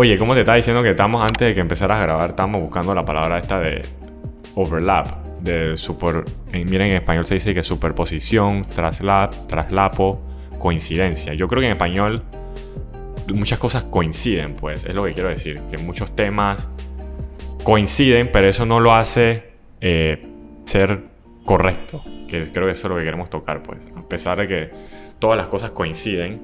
Oye, ¿cómo te estaba diciendo que estamos antes de que empezaras a grabar? Estamos buscando la palabra esta de overlap, de super. miren, en español se dice que superposición, traslap, traslapo, coincidencia. Yo creo que en español muchas cosas coinciden, pues, es lo que quiero decir. Que muchos temas coinciden, pero eso no lo hace eh, ser correcto. Que creo que eso es lo que queremos tocar, pues. A pesar de que todas las cosas coinciden,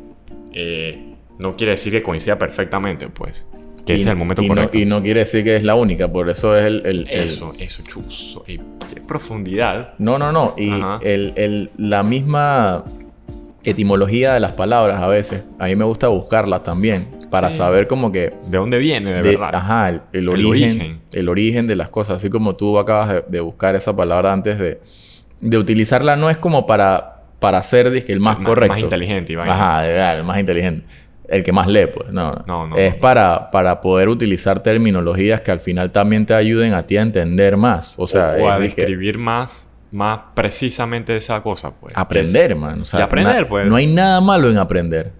eh, no quiere decir que coincida perfectamente, pues. Que ese es el momento correcto. No, y no quiere decir que es la única, por eso es el... eso, eso, chuzo. Y qué profundidad. No, no, no. Y el, la misma etimología de las palabras a veces, a mí me gusta buscarlas también, para saber como que... ¿De dónde viene, de, verdad? Ajá, el, origen, el, origen, de las cosas. Así como tú acabas de, buscar esa palabra antes de, de utilizarla, no es como para, para ser dije, el más, correcto. Más inteligente, Iván. Ajá, el más inteligente el que más lee, pues. No, no, no es Para, para poder utilizar terminologías que al final también te ayuden a ti a entender más. O sea, o, a describir más, más precisamente esa cosa, pues. Aprender, man. O sea, y aprender, pues. No hay nada malo en aprender.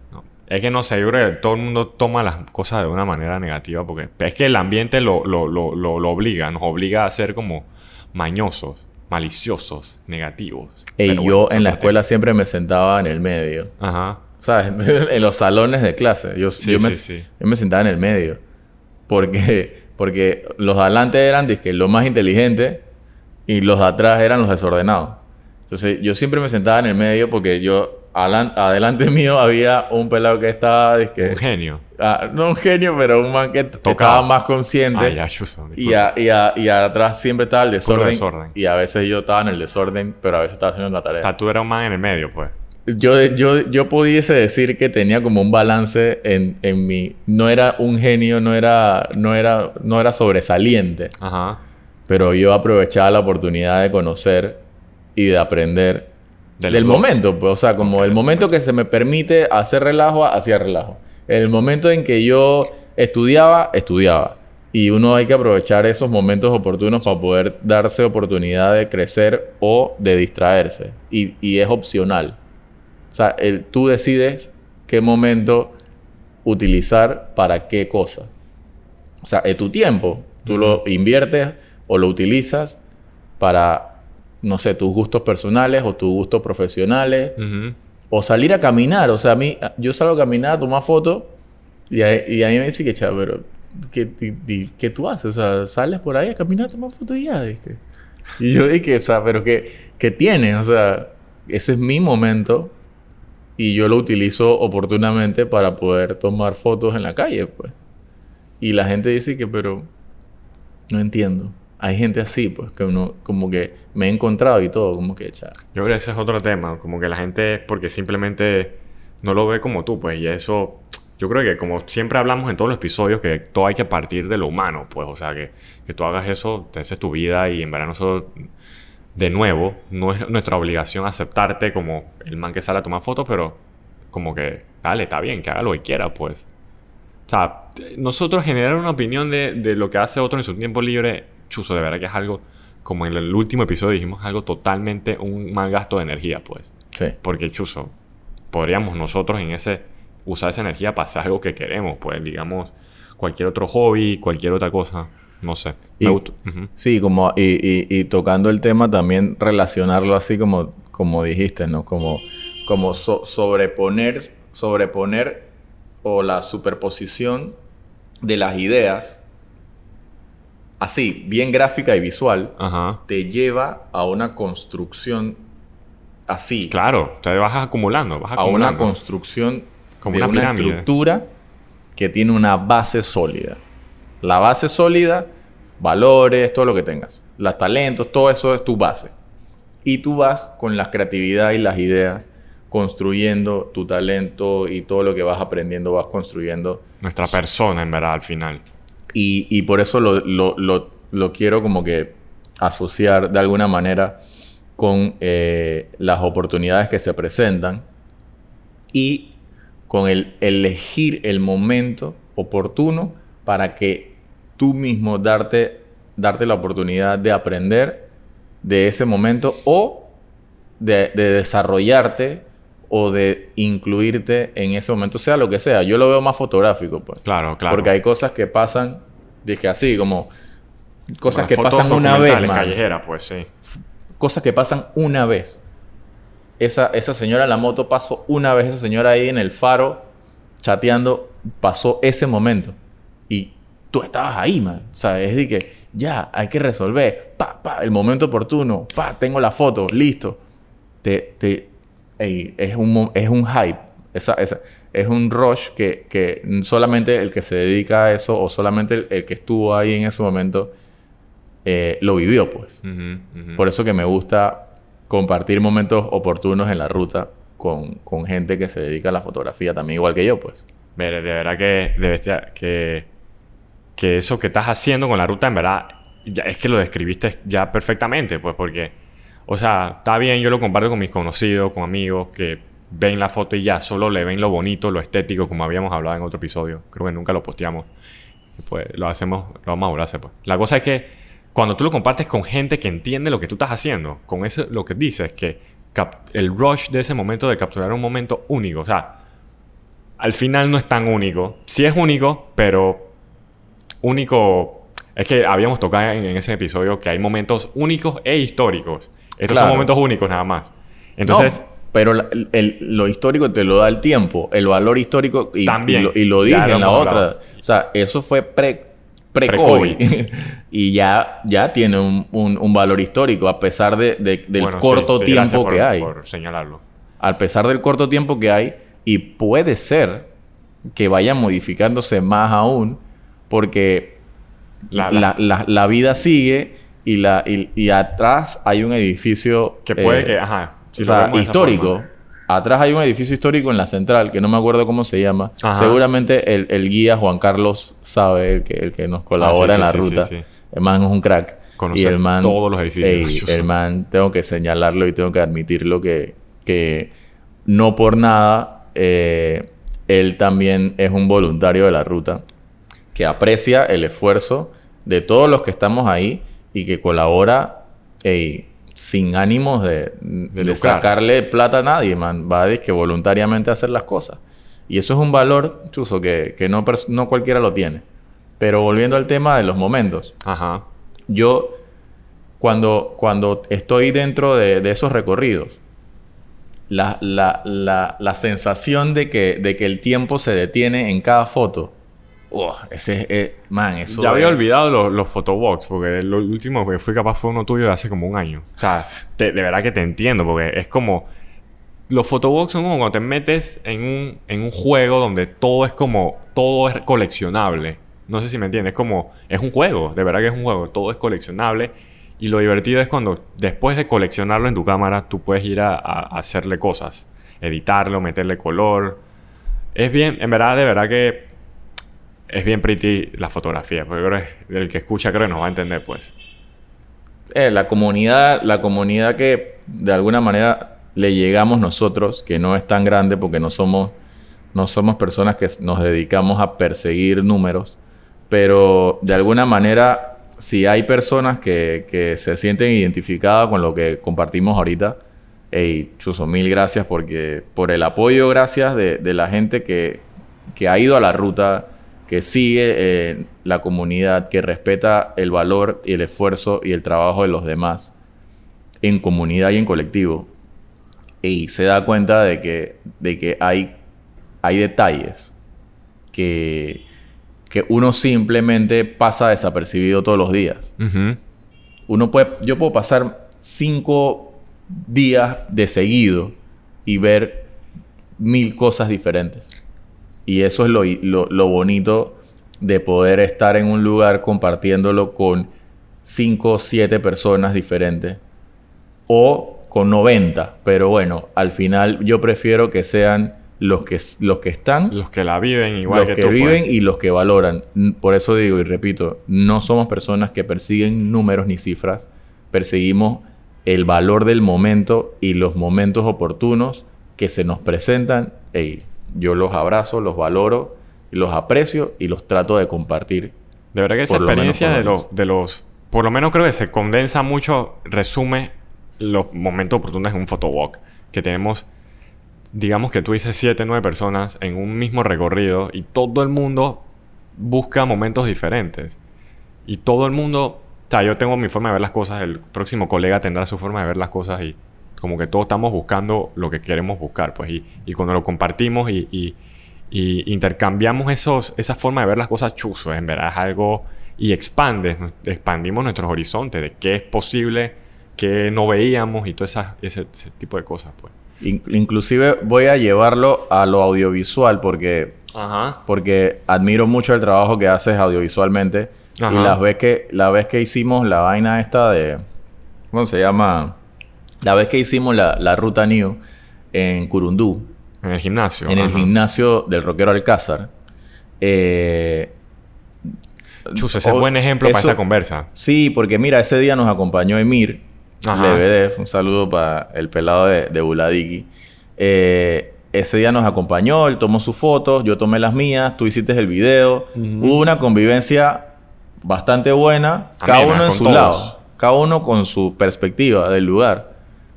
Es que no sé, yo creo que todo el mundo toma las cosas de una manera negativa porque es que el ambiente lo, lo, lo, lo obliga, nos obliga a ser como mañosos, maliciosos, negativos. Y yo en la escuela siempre me sentaba en el medio. Ajá. ¿Sabes? en los salones de clase. Yo, yo, me, yo, me, sentaba en el medio. Porque, porque los de adelante eran dizque, los más inteligentes y los de atrás eran los desordenados. Entonces yo siempre me sentaba en el medio porque yo, adelante mío había un pelado que estaba... Dizque, un genio. Ah, no un genio, pero un man que estaba más consciente. Ah, ya, y, y, atrás siempre estaba el desorden, desorden, Y a veces yo estaba en el desorden, pero a veces estaba haciendo la tarea. O sea, tú eras un man en el medio, pues yo, yo, yo pudiese decir que tenía como un balance en, en mi... No era un genio, no era, no era, no era sobresaliente. Ajá. Pero yo aprovechaba la oportunidad de conocer y de aprender del momento. Pues, o sea, como el momento que se me permite hacer relajo, hacía relajo. El momento en que yo estudiaba, estudiaba. Y uno hay que aprovechar esos momentos oportunos para poder darse oportunidad de crecer o de distraerse. Y, y es opcional. O sea, el, tú decides qué momento utilizar para qué cosa. O sea, es tu tiempo. Tú lo inviertes o lo utilizas para, no sé, tus gustos personales o tus gustos profesionales. O salir a caminar. O sea, a mí, yo salgo a caminar, a tomar fotos y a, y a mí me dice que, chaval, pero ¿qué, ¿qué, tú haces? O sea, sales por ahí a caminar, a tomar fotos y ya. Y yo dije, o sea, pero ¿qué, qué tienes? O sea, ese es mi momento y yo lo utilizo oportunamente para poder tomar fotos en la calle, pues. Y la gente dice que, pero no entiendo. Hay gente así, pues, que uno como que me he encontrado y todo, como que, Yo creo que ese es otro tema, como que la gente, porque simplemente no lo ve como tú, pues, y eso, yo creo que como siempre hablamos en todos los episodios, que todo hay que partir de lo humano, pues, o sea, que, que tú hagas eso, te haces tu vida y en verdad nosotros de nuevo, no es nuestra obligación aceptarte como el man que sale a tomar fotos, pero como que, dale, está bien, que haga lo que quiera, pues. O sea, nosotros generar una opinión de, de lo que hace otro en su tiempo libre, chuzo, de verdad que es algo, como en el último episodio dijimos, algo totalmente un mal gasto de energía, pues. Sí. Porque, chuzo, podríamos nosotros en ese, usar esa energía para hacer algo que queremos, pues, digamos, cualquier otro hobby, cualquier otra cosa. No sé. Sí, como, y, tocando el tema también relacionarlo así como, como dijiste, ¿no? Como, como sobreponer, sobreponer o la superposición de las ideas, así, bien gráfica y visual, te lleva a una construcción así. Claro, te vas acumulando, vas acumulando. A una construcción como de una, una estructura que tiene una base sólida. La base sólida, valores, todo lo que tengas. Los talentos, todo eso es tu base. Y tú vas con la creatividad y las ideas construyendo tu talento y todo lo que vas aprendiendo, vas construyendo. Nuestra persona, en verdad, al final. Y, por eso lo, quiero como que asociar de alguna manera con eh, las oportunidades que se presentan y con el elegir el momento oportuno para que tú mismo darte, darte la oportunidad de aprender de ese momento o de, desarrollarte o de incluirte en ese momento, sea lo que sea. Yo lo veo más fotográfico, pues. Claro, claro. Porque hay cosas que pasan, dije así, como cosas que pasan una vez. callejera, pues sí. Cosas que pasan una vez. Esa, esa señora en la moto pasó una vez, esa señora ahí en el faro chateando, pasó ese momento. Y tú estabas ahí, man. O sea, es de que ya, hay que resolver. Pa, pa, el momento oportuno. Pa, tengo la foto, listo. Te, te, es, un, es un hype. Esa, esa, es un rush que, que, solamente el que se dedica a eso o solamente el, que estuvo ahí en ese momento eh, lo vivió, pues. Por eso que me gusta compartir momentos oportunos en la ruta con, con, gente que se dedica a la fotografía también, igual que yo, pues. De verdad que, de que, que eso que estás haciendo con la ruta, en verdad, es que lo describiste ya perfectamente, pues, porque, o sea, está bien, yo lo comparto con mis conocidos, con amigos que ven la foto y ya solo le ven lo bonito, lo estético, como habíamos hablado en otro episodio. Creo que nunca lo posteamos. Pues lo hacemos, lo vamos a hablar pues. La cosa es que cuando tú lo compartes con gente que entiende lo que tú estás haciendo, con eso lo que dices, que el rush de ese momento de capturar un momento único, o sea, al final no es tan único. Sí es único, pero único. Es que habíamos tocado en, ese episodio que hay momentos únicos e históricos. Estos son momentos únicos nada más. Entonces. pero lo histórico te lo da el tiempo, el valor histórico y, también, y, lo, dije en la otra. O sea, eso fue pre pre-COVID. y ya, ya tiene un, valor histórico, a pesar de, del corto tiempo que hay. Por señalarlo. A pesar del corto tiempo que hay, y puede ser que vaya modificándose más aún, porque la, vida sigue y, la, y, atrás hay un edificio... Que puede eh, que... Ajá. histórico. Atrás hay un edificio histórico en la central, que no me acuerdo cómo se llama. Seguramente el, guía Juan Carlos sabe, el que, el que nos ah, colabora en la ruta. el man es un crack. y el man, todos los edificios. el man, tengo que señalarlo y tengo que admitirlo que, que no por nada eh, él también es un voluntario de la ruta que aprecia el esfuerzo de todos los que estamos ahí y que colabora sin ánimos de, sacarle plata a nadie, man. Va a que voluntariamente hacer las cosas. Y eso es un valor, chuso, que, no, no cualquiera lo tiene. Pero volviendo al tema de los momentos. Ajá. Yo, cuando, cuando estoy dentro de esos recorridos, la, la, la, la sensación de que, de que el tiempo se detiene en cada foto. Ese es, man, eso. Ya había olvidado los, los photobox, porque lo último que fui capaz fue uno tuyo de hace como un año. O sea, de verdad que te entiendo, porque es como. Los photobox son como cuando te metes en un, en un juego donde todo es como. Todo es coleccionable. No sé si me entiendes. Es como. Es un juego, de verdad que es un juego. Todo es coleccionable y lo divertido es cuando después de coleccionarlo en tu cámara, tú puedes ir a, hacerle cosas. Editarlo, meterle color. Es bien, en verdad, de verdad que es bien pretty la fotografía. Porque creo que el que escucha creo que nos va a entender, pues. Eh, la comunidad, la comunidad que de alguna manera le llegamos nosotros, que no es tan grande porque no somos, no somos personas que nos dedicamos a perseguir números, pero de alguna manera si hay personas que, se sienten identificadas con lo que compartimos ahorita, hey, Chuso, mil gracias porque, por el apoyo, gracias de, la gente que, ha ido a la ruta, que sigue eh, la comunidad, que respeta el valor y el esfuerzo y el trabajo de los demás en comunidad y en colectivo. Y se da cuenta de que, de que hay, hay detalles que que uno simplemente pasa desapercibido todos los días. Uno puede, yo puedo pasar cinco días de seguido y ver mil cosas diferentes. Y eso es lo, lo, bonito de poder estar en un lugar compartiéndolo con cinco o siete personas diferentes. O con 90. Pero bueno, al final yo prefiero que sean los que, los que están. Los que la viven igual los que, viven pues. y los que valoran. Por eso digo y repito, no somos personas que persiguen números ni cifras. Perseguimos el valor del momento y los momentos oportunos que se nos presentan. Hey, yo los abrazo, los valoro, los aprecio y los trato de compartir. De verdad que esa experiencia de, los, de los... Por lo menos creo que se condensa mucho, resume los momentos oportunos en un photowalk. Que tenemos digamos que tú dices 7, 9 personas en un mismo recorrido y todo el mundo busca momentos diferentes. Y todo el mundo, o sea, yo tengo mi forma de ver las cosas, el próximo colega tendrá su forma de ver las cosas y como que todos estamos buscando lo que queremos buscar, pues, y, y cuando lo compartimos y, y, intercambiamos esos, esa forma de ver las cosas chuzos, en verdad es algo, y expande, expandimos nuestros horizontes de qué es posible, qué no veíamos y todo esa, ese, ese tipo de cosas, pues. Inclusive voy a llevarlo a lo audiovisual porque, porque admiro mucho el trabajo que haces audiovisualmente. Y la vez, que, la vez que hicimos la vaina esta de... ¿Cómo se llama? La vez que hicimos la, ruta New en Curundú. En el gimnasio. En el gimnasio del rockero Alcázar. Eh, Chus, ese es buen ejemplo para esta conversa. Sí, porque mira, ese día nos acompañó Emir Lebedev, un saludo para el pelado de, de Buladiki. Eh, ese día nos acompañó, él tomó sus fotos, yo tomé las mías, tú hiciste el video. Hubo una convivencia bastante buena, cada uno en su lado, cada uno con su perspectiva del lugar.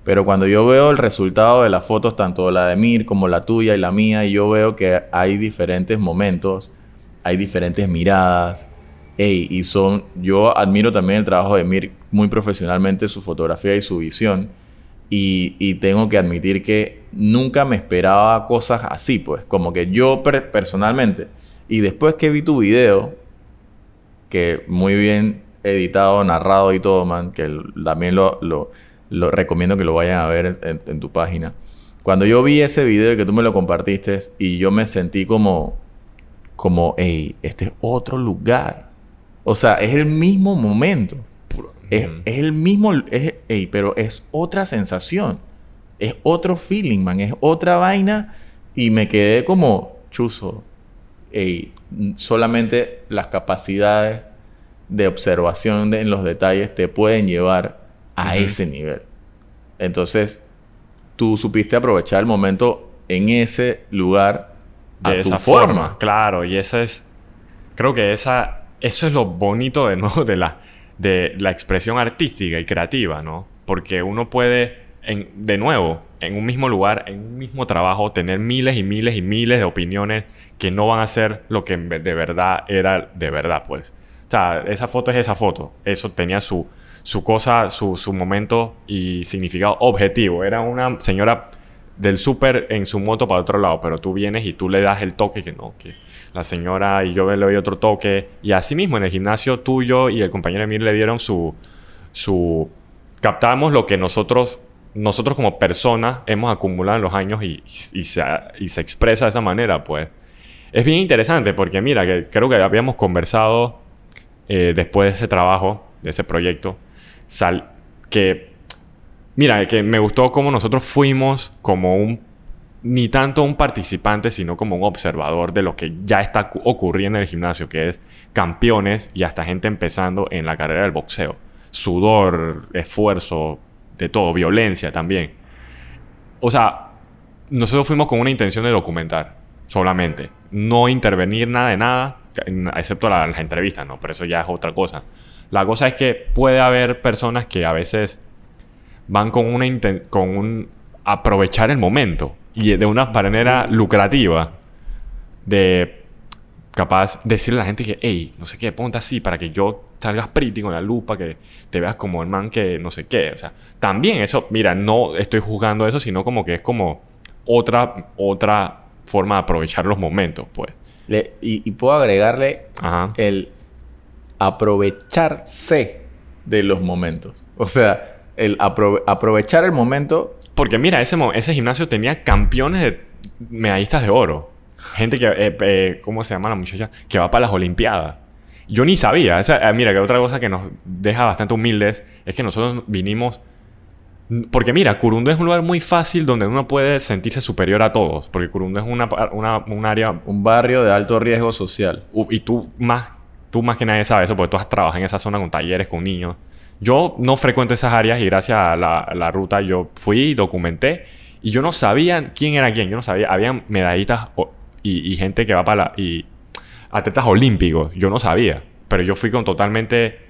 Pero cuando yo veo el resultado de las fotos, tanto la de Mir como la tuya y la mía, yo veo que hay diferentes momentos, hay diferentes miradas, y son, yo admiro también el trabajo de Mir muy profesionalmente, su fotografía y su visión. Y, tengo que admitir que nunca me esperaba cosas así, pues. Como que yo personalmente. Y después que vi tu video, que muy bien editado, narrado y todo, man, que también lo, recomiendo que lo vayan a ver en, en, tu página. Cuando yo vi ese video y que tú me lo compartiste y yo me sentí como, como, hey, este es otro lugar. O sea, es el mismo momento. Es, el mismo, pero es otra sensación. Es otro feeling, man. Es otra vaina. Y me quedé como chuzo. Ey, solamente las capacidades de observación en los detalles te pueden llevar a ese nivel. Entonces, tú supiste aprovechar el momento en ese lugar de esa forma. Claro, y esa es. Creo que esa eso es lo bonito de nuevo de la, de la expresión artística y creativa, ¿no? Porque uno puede, en, de nuevo, en un mismo lugar, en un mismo trabajo, tener miles y miles y miles de opiniones que no van a ser lo que de verdad era de verdad, pues. O sea, esa foto es esa foto. Eso tenía su, su cosa, su, su momento y significado objetivo. Era una señora del súper en su moto para otro lado, pero tú vienes y tú le das el toque que no, que la señora y yo le doy otro toque. Y así mismo en el gimnasio tuyo y el compañero Emir le dieron su... su captamos lo que nosotros, nosotros como personas hemos acumulado en los años y, y, se, y se expresa de esa manera, pues. Es bien interesante porque mira, que creo que habíamos conversado eh, después de ese trabajo, de ese proyecto, que, mira, que me gustó cómo nosotros fuimos como un ni tanto un participante, sino como un observador de lo que ya está ocurriendo en el gimnasio, que es campeones y hasta gente empezando en la carrera del boxeo. Sudor, esfuerzo, de todo, violencia también. O sea, nosotros fuimos con una intención de documentar solamente, no intervenir nada de nada, excepto las entrevistas, ¿no? Pero eso ya es otra cosa. La cosa es que puede haber personas que a veces van con una con un aprovechar el momento y de una manera lucrativa de capaz decirle a la gente que, hey, no sé qué, ponte así para que yo salgas pretty con la lupa, que te veas como el man que no sé qué. O sea, también eso, mira, no estoy juzgando eso, sino como que es como otra, otra forma de aprovechar los momentos, pues. y, puedo agregarle el aprovecharse de los momentos. O sea, el aprovechar el momento porque mira, ese, ese gimnasio tenía campeones de medallistas de oro. Gente que, eh, eh, ¿cómo se llama la muchacha? Que va para las Olimpiadas. Yo ni sabía. Eh, mira, que otra cosa que nos deja bastante humildes es que nosotros vinimos... Porque mira, Curundo es un lugar muy fácil donde uno puede sentirse superior a todos. Porque Curundo es una, un área... Un barrio de alto riesgo social. Y tú más, tú más que nadie sabes eso porque tú has trabajado en esa zona con talleres, con niños. Yo no frecuento esas áreas y gracias a la, ruta yo fui documenté y yo no sabía quién era quién. Yo no sabía. Habían medallitas y, gente que va para la... y atletas olímpicos. Yo no sabía. Pero yo fui con totalmente...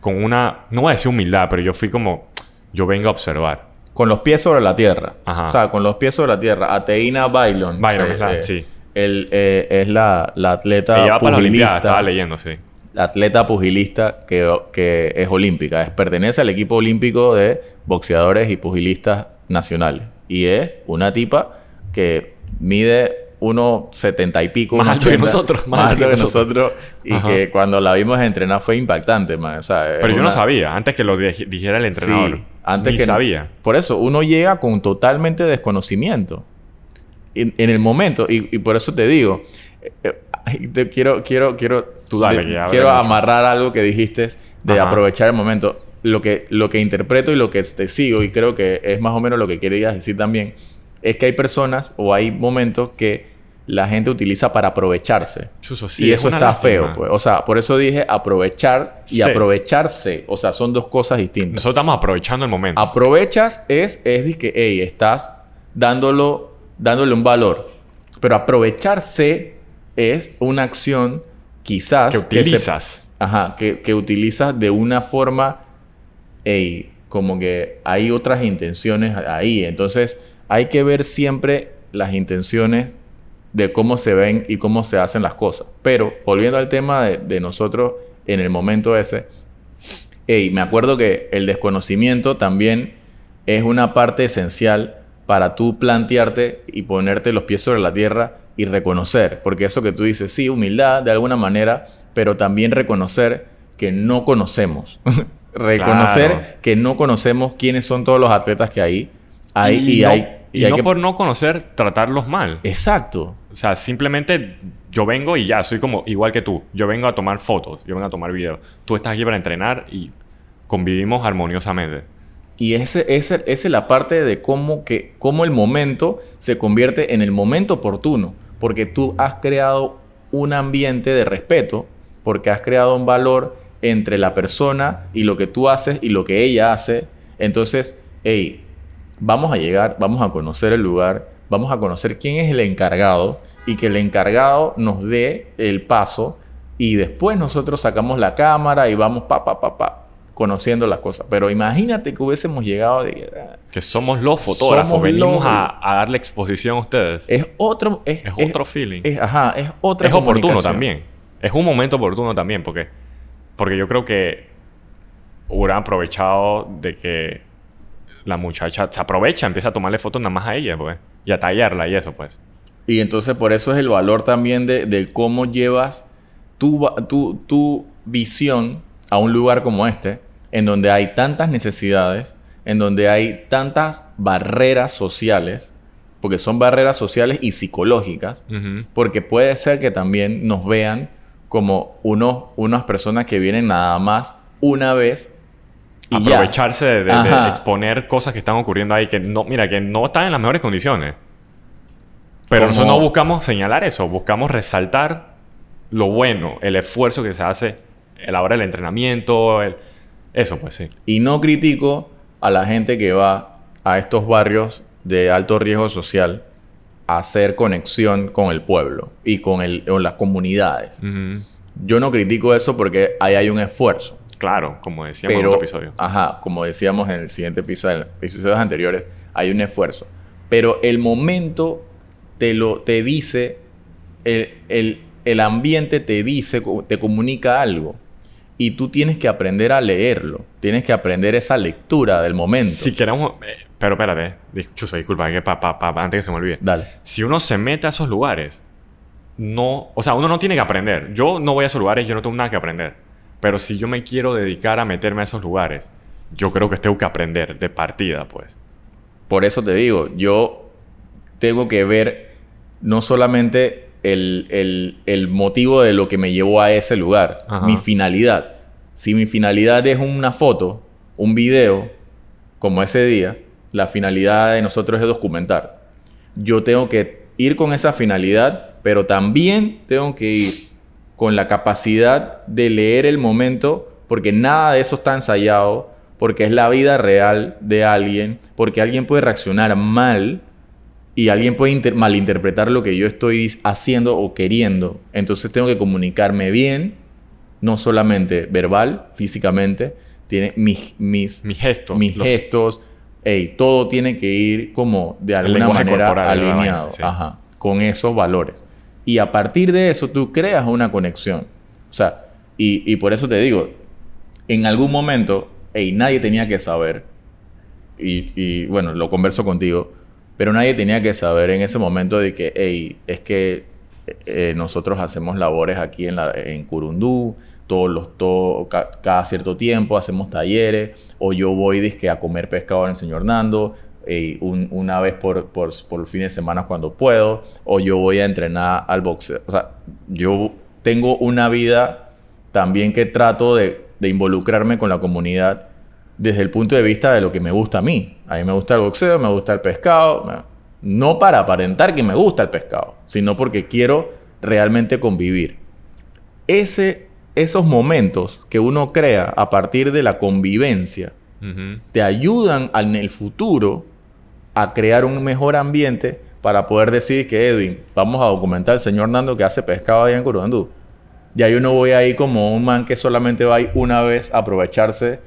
Con una... No voy a decir humildad, pero yo fui como... Yo vengo a observar. con los pies sobre la tierra. O sea, con los pies sobre la tierra. Ateina Bailon. Bailon, es la, eh, sí. Es la, la atleta Ella pugilista. estaba leyendo, sí. La atleta pugilista que, que es olímpica. Es, pertenece al equipo olímpico de boxeadores y pugilistas nacionales. Y es una tipa que mide uno setenta y pico. Más alto que nosotros. Más, alto que nosotros. y que cuando la vimos entrenar fue impactante, man. Pero yo no sabía, antes que lo dijera el entrenador. Sí, antes Ni que sabía. Por eso, uno llega con totalmente desconocimiento. En, en el momento, y, por eso te digo, eh, eh, te quiero, quiero, quiero, quiero amarrar algo que dijiste de aprovechar el momento. Lo que, lo que interpreto y lo que te sigo, y creo que es más o menos lo que querías decir también, es que hay personas o hay momentos que la gente utiliza para aprovecharse. y eso está feo, pues. O sea, por eso dije aprovechar y aprovecharse. O sea, son dos cosas distintas. Nosotros estamos aprovechando el momento. Aprovechas es, es que, hey, estás dándolo, dándole un valor. Pero aprovecharse es una acción quizás... Que utilizas. ajá, que, que utilizas de una forma, hey, como que hay otras intenciones ahí. Entonces hay que ver siempre las intenciones de cómo se ven y cómo se hacen las cosas. Pero volviendo al tema de, nosotros en el momento ese, hey, me acuerdo que el desconocimiento también es una parte esencial para tú plantearte y ponerte los pies sobre la tierra y reconocer, porque eso que tú dices, sí, humildad de alguna manera, pero también reconocer que no conocemos. reconocer que no conocemos quiénes son todos los atletas que hay. hay y hay y, no por no conocer, tratarlos mal. Exacto. O sea, simplemente yo vengo y ya, soy como igual que tú. Yo vengo a tomar fotos, yo vengo a tomar videos. Tú estás aquí para entrenar y convivimos armoniosamente. Y esa ese, es la parte de cómo, que, cómo el momento se convierte en el momento oportuno. Porque tú has creado un ambiente de respeto, porque has creado un valor entre la persona y lo que tú haces y lo que ella hace. Entonces, hey, vamos a llegar, vamos a conocer el lugar, vamos a conocer quién es el encargado y que el encargado nos dé el paso y después nosotros sacamos la cámara y vamos pa, pa, pa, pa, conociendo las cosas. Pero imagínate que hubiésemos llegado de... Ah, que somos los fotógrafos, venimos a, darle exposición a ustedes. Es otro... Es, otro feeling. Es, ajá, es otra Es oportuno también. Es un momento oportuno también porque... Porque yo creo que hubieran aprovechado de que la muchacha se aprovecha, empieza a tomarle fotos nada más a ella, pues. Y a tallarla y eso, pues. Y entonces por eso es el valor también de, cómo llevas tu, tu, tu visión a un lugar como este, en donde hay tantas necesidades, en donde hay tantas barreras sociales, porque son barreras sociales y psicológicas, porque puede ser que también nos vean como unos, unas personas que vienen nada más una vez aprovecharse de, exponer cosas que están ocurriendo ahí que no, mira, que no están en las mejores condiciones. Pero nosotros no buscamos señalar eso, buscamos resaltar lo bueno, el esfuerzo que se hace a la hora del entrenamiento, eso pues sí. Y no critico a la gente que va a estos barrios de alto riesgo social a hacer conexión con el pueblo y con, el, las comunidades. Yo no critico eso porque ahí hay un esfuerzo. Claro, como decíamos en otro episodio. Ajá, como decíamos en el siguiente episodio, en episodios anteriores, hay un esfuerzo. Pero el momento te lo te dice, el, el, ambiente te dice, te comunica algo. Y tú tienes que aprender a leerlo. Tienes que aprender esa lectura del momento. Si queremos... Eh, pero espérate. Chuso, disculpa. Que pa, pa, antes que se me olvide. Dale. Si uno se mete a esos lugares... No... O sea, uno no tiene que aprender. Yo no voy a esos lugares. Yo no tengo nada que aprender. Pero si yo me quiero dedicar a meterme a esos lugares, yo creo que tengo que aprender de partida, pues. Por eso te digo, yo tengo que ver no solamente el, motivo de lo que me llevó a ese lugar, mi finalidad. Si mi finalidad es una foto, un video, como ese día, la finalidad de nosotros es documentar. Yo tengo que ir con esa finalidad, pero también tengo que ir con la capacidad de leer el momento, porque nada de eso está ensayado, porque es la vida real de alguien, porque alguien puede reaccionar mal y alguien puede malinterpretar lo que yo estoy haciendo o queriendo. Entonces tengo que comunicarme bien, no solamente verbal, físicamente, tiene mis, mis, mis gestos, mis gestos hey, todo tiene que ir como de alguna manera alineado con esos valores. Y a partir de eso tú creas una conexión. O sea, y, por eso te digo, en algún momento, hey, nadie tenía que saber, y, bueno, lo converso contigo, pero nadie tenía que saber en ese momento de que, hey, es que eh, nosotros hacemos labores aquí en, la, en Curundú, todos los, todo, cada cierto tiempo hacemos talleres, o yo voy disque, a comer pescado en el señor Nando, eh, una vez por, por, por fin de semana cuando puedo, o yo voy a entrenar al boxeo. O sea, yo tengo una vida también que trato de, de involucrarme con la comunidad desde el punto de vista de lo que me gusta a mí. A mí me gusta el boxeo, me gusta el pescado, no para aparentar que me gusta el pescado, sino porque quiero realmente convivir. Ese esos momentos que uno crea a partir de la convivencia te ayudan en el futuro a crear un mejor ambiente para poder decir que Edwin, vamos a documentar al señor Nando que hace pescado allá en Curundú. Ya yo no voy ahí como un man que solamente va ahí una vez a aprovecharse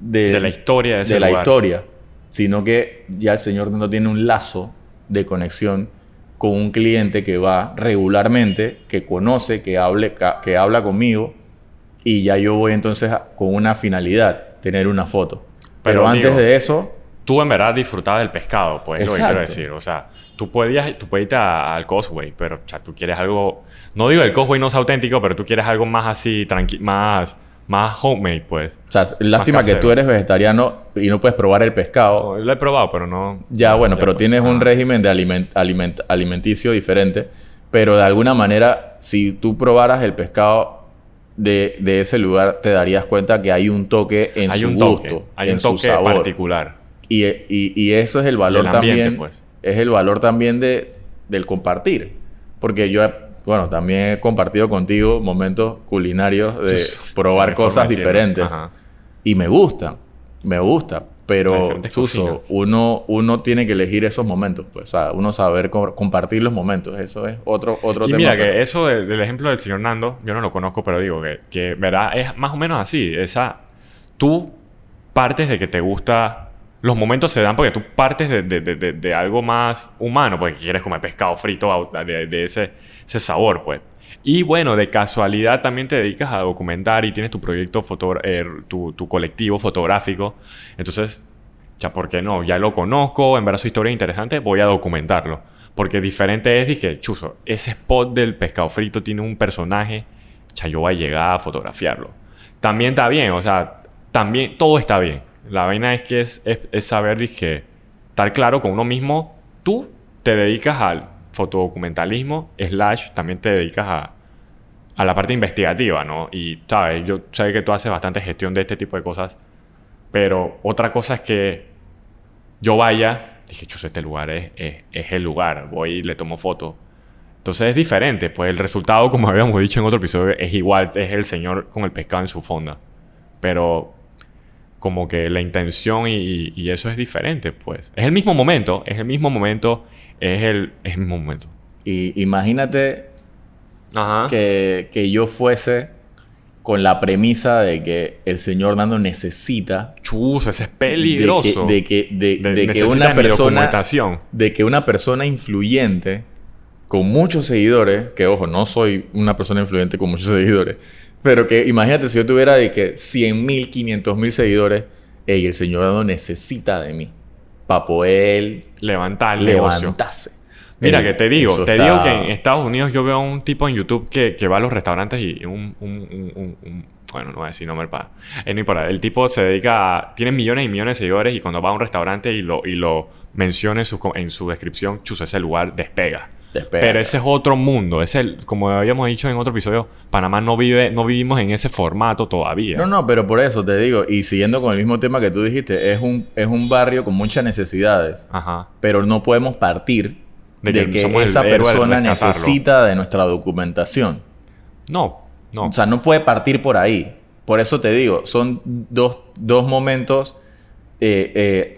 de, la historia de, la historia, sino que ya el señor Nando tiene un lazo de conexión con un cliente que va regularmente, que conoce, que, hable, que habla conmigo y ya yo voy entonces con una finalidad, tener una foto. Pero, antes de eso... Tú en verdad disfrutabas del pescado, pues es lo que quiero decir. O sea, tú podías, tú puedes irte al Cosway, pero o sea, tú quieres algo... No digo el Cosway no es auténtico, pero tú quieres algo más así, tranqui más más homemade, pues. O sea, lástima que tú eres vegetariano y no puedes probar el pescado. lo he probado, pero no. Ya, bueno, pero tienes un régimen de aliment, alimenticio diferente. Pero de alguna manera, si tú probaras el pescado de, ese lugar te darías cuenta que hay un toque en hay su un gusto, hay un toque particular. Y, y, eso es el valor también. Pues. Es el valor también de, del compartir. Porque yo, bueno, también he compartido contigo momentos culinarios de probar cosas diferentes. Y me gusta, me gusta. Pero, uno, uno tiene que elegir esos momentos, pues. O sea, uno saber compartir los momentos. Eso es otro, otro y Mira, que eso del, ejemplo del señor Nando, yo no lo conozco, pero digo que, que, ¿verdad? Es más o menos así. Esa... Tú partes de que te gusta... Los momentos se dan porque tú partes de, de, de, de algo más humano, porque quieres comer pescado frito de, ese, ese sabor, pues. Y bueno, de casualidad también te dedicas a documentar y tienes tu proyecto, eh, tu, tu, colectivo fotográfico. Entonces, ya, ¿por qué no? Ya lo conozco, en verdad su historia es interesante, voy a documentarlo. Porque diferente es, que chuzo, ese spot del pescado frito tiene un personaje, ya yo voy a llegar a fotografiarlo. También está bien, o sea, también todo está bien. La vaina es que es, es, saber, que estar claro con uno mismo, tú te dedicas al fotodocumentalismo, slash, también te dedicas a, a la parte investigativa, ¿no? Y, ¿sabes? Yo sé que tú haces bastante gestión de este tipo de cosas, pero otra cosa es que yo vaya, dije, chus, este lugar es, es, el lugar, voy y le tomo foto. Entonces es diferente, pues el resultado, como habíamos dicho en otro episodio, es igual, es el señor con el pescado en su fonda. Pero como que la intención y, y, eso es diferente, pues. Es el mismo momento, es el mismo momento, es el, es el mismo momento. Y imagínate que, yo fuese con la premisa de que el señor Nando necesita. Chus, ese es peligroso. De que, de, que una persona. De que una persona influyente con muchos seguidores, que ojo, no soy una persona influyente con muchos seguidores, pero que imagínate si yo tuviera de que 100 mil, 500 mil seguidores, y el señor Nando necesita de mí para poder levantar levantarse. Mira, que te digo, te digo que en Estados Unidos yo veo a un tipo en YouTube que, que va a los restaurantes y un, un, un, bueno, no voy a decir nombre para... Eh, no importa. El tipo se dedica a... Tiene millones y millones de seguidores y cuando va a un restaurante y lo, y lo menciona en su, en su descripción, chuso, ese lugar despega. Pero ese es otro mundo. Es el, como habíamos dicho en otro episodio, Panamá no vive, no vivimos en ese formato todavía. No, no, pero por eso te digo, y siguiendo con el mismo tema que tú dijiste, es un, es un barrio con muchas necesidades. Ajá. Pero no podemos partir de que, esa persona necesita de nuestra documentación. No, no. O sea, no puede partir por ahí. Por eso te digo, son dos, momentos eh, eh,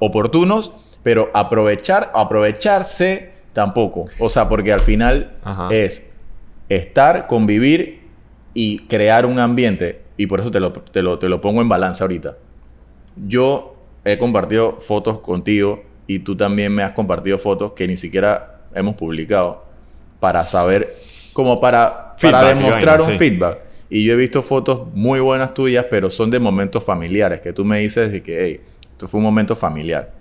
oportunos, pero aprovechar, aprovecharse tampoco. O sea, porque al final es estar, convivir y crear un ambiente. Y por eso te lo, te lo, te lo pongo en balance ahorita. Yo he compartido fotos contigo y tú también me has compartido fotos que ni siquiera hemos publicado para saber, como para, para demostrar un feedback. Y yo he visto fotos muy buenas tuyas, pero son de momentos familiares, que tú me dices de que, hey, esto fue un momento familiar.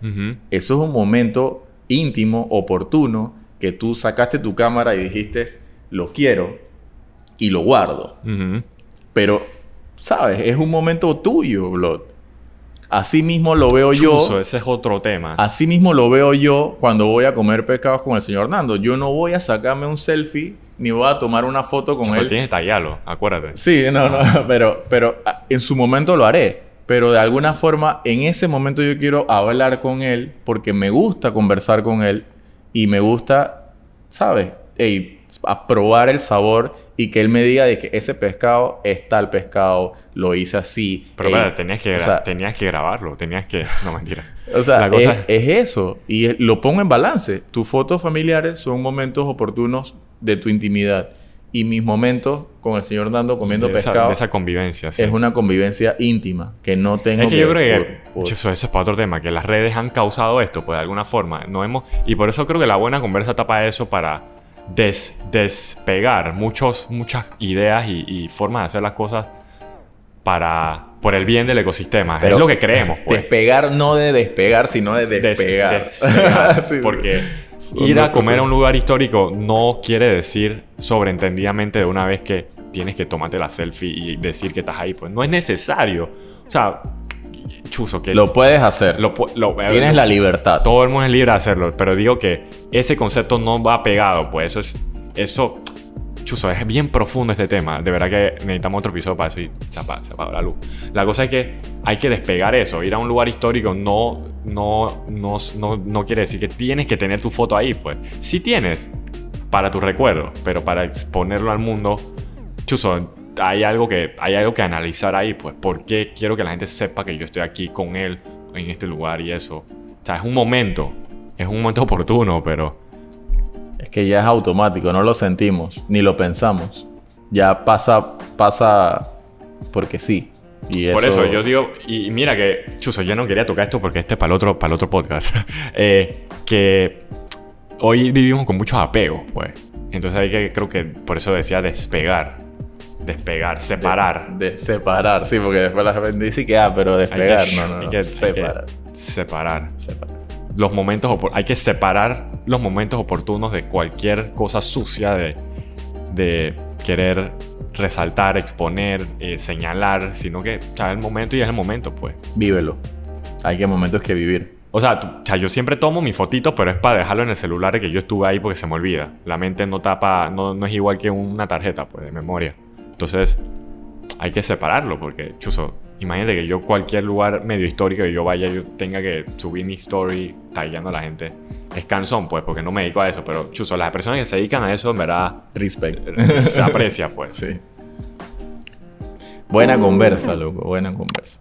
Eso es un momento íntimo, oportuno, que tú sacaste tu cámara y dijiste, lo quiero y lo guardo. Pero, ¿sabes? Es un momento tuyo, Blood. Así mismo lo veo yo. Ese es otro tema. Así mismo lo veo yo cuando voy a comer pescados con el señor Nando. Yo no voy a sacarme un selfie ni voy a tomar una foto con él. Tienes que tallarlo, acuérdate. Sí, no, no, pero, pero ah, en su momento lo haré. Pero de alguna forma, en ese momento yo quiero hablar con él porque me gusta conversar con él y me gusta, ¿sabes? Ey, a probar el sabor y que él me diga de que ese pescado es tal pescado, lo hice así. Pero tenías, que tenías que grabarlo, tenías que... No, mentira. O sea, es, es, eso. Y lo pongo en balance. Tus fotos familiares son momentos oportunos de tu intimidad. Y mis momentos con el señor Dando comiendo pescado... Esa, de esa convivencia, Es una convivencia íntima que no tengo Es que, yo creo que... Eso, es para otro tema. Que las redes han causado esto, pues, de alguna forma. No hemos... Y por eso creo que la buena conversa tapa eso para despegar muchos, muchas ideas y, formas de hacer las cosas para por el bien del ecosistema. es lo que creemos. Pues. Despegar no de despegar, sino de despegar. porque ir a comer a un lugar histórico no quiere decir sobreentendidamente de una vez que tienes que tomarte la selfie y decir que estás ahí. Pues no es necesario. O sea, chuzo que... Lo puedes hacer. Lo, Tienes la libertad. Todo el mundo es libre de hacerlo, pero digo que ese concepto no va pegado, pues eso es... Eso, chuzo, es bien profundo este tema. De verdad que necesitamos otro episodio para eso y se apaga, la luz. La cosa es que hay que despegar eso. Ir a un lugar histórico no, no, no, no, no quiere decir que tienes que tener tu foto ahí, pues. Sí tienes para tu recuerdo, pero para exponerlo al mundo, chuzo, hay algo que hay algo que analizar ahí, pues, ¿por qué quiero que la gente sepa que yo estoy aquí con él en este lugar y eso? O sea, es un momento, es un momento oportuno, pero es que ya es automático, no lo sentimos ni lo pensamos. Ya pasa pasa porque sí. Y Por eso yo digo, y mira que, Chuso, yo no quería tocar esto porque este es para el otro, para el otro podcast, eh, que hoy vivimos con muchos apegos, pues. Entonces hay que, creo que por eso decía despegar. Despegar, separar. De, separar, sí, porque después la gente dice que, ah, pero despegar, no, no, no. separar. separar. Los momentos, hay que separar los momentos oportunos de cualquier cosa sucia de, de querer resaltar, exponer, eh, señalar, sino que, o el momento y es el momento, pues. Vívelo. Hay que momentos que vivir. O sea, o sea, yo siempre tomo mi fotito, pero es para dejarlo en el celular de que yo estuve ahí porque se me olvida. La mente no tapa, no, no es igual que una tarjeta, pues, de memoria. Entonces, hay que separarlo porque, chuzo, imagínate que yo cualquier lugar medio histórico que yo vaya, yo tenga que subir mi story tallando a la gente. Es cansón, pues, porque no me dedico a eso, pero chuzo, las personas que se dedican a eso, en verdad, respect. Se aprecia, pues. Sí. Buena conversa, loco, buena conversa.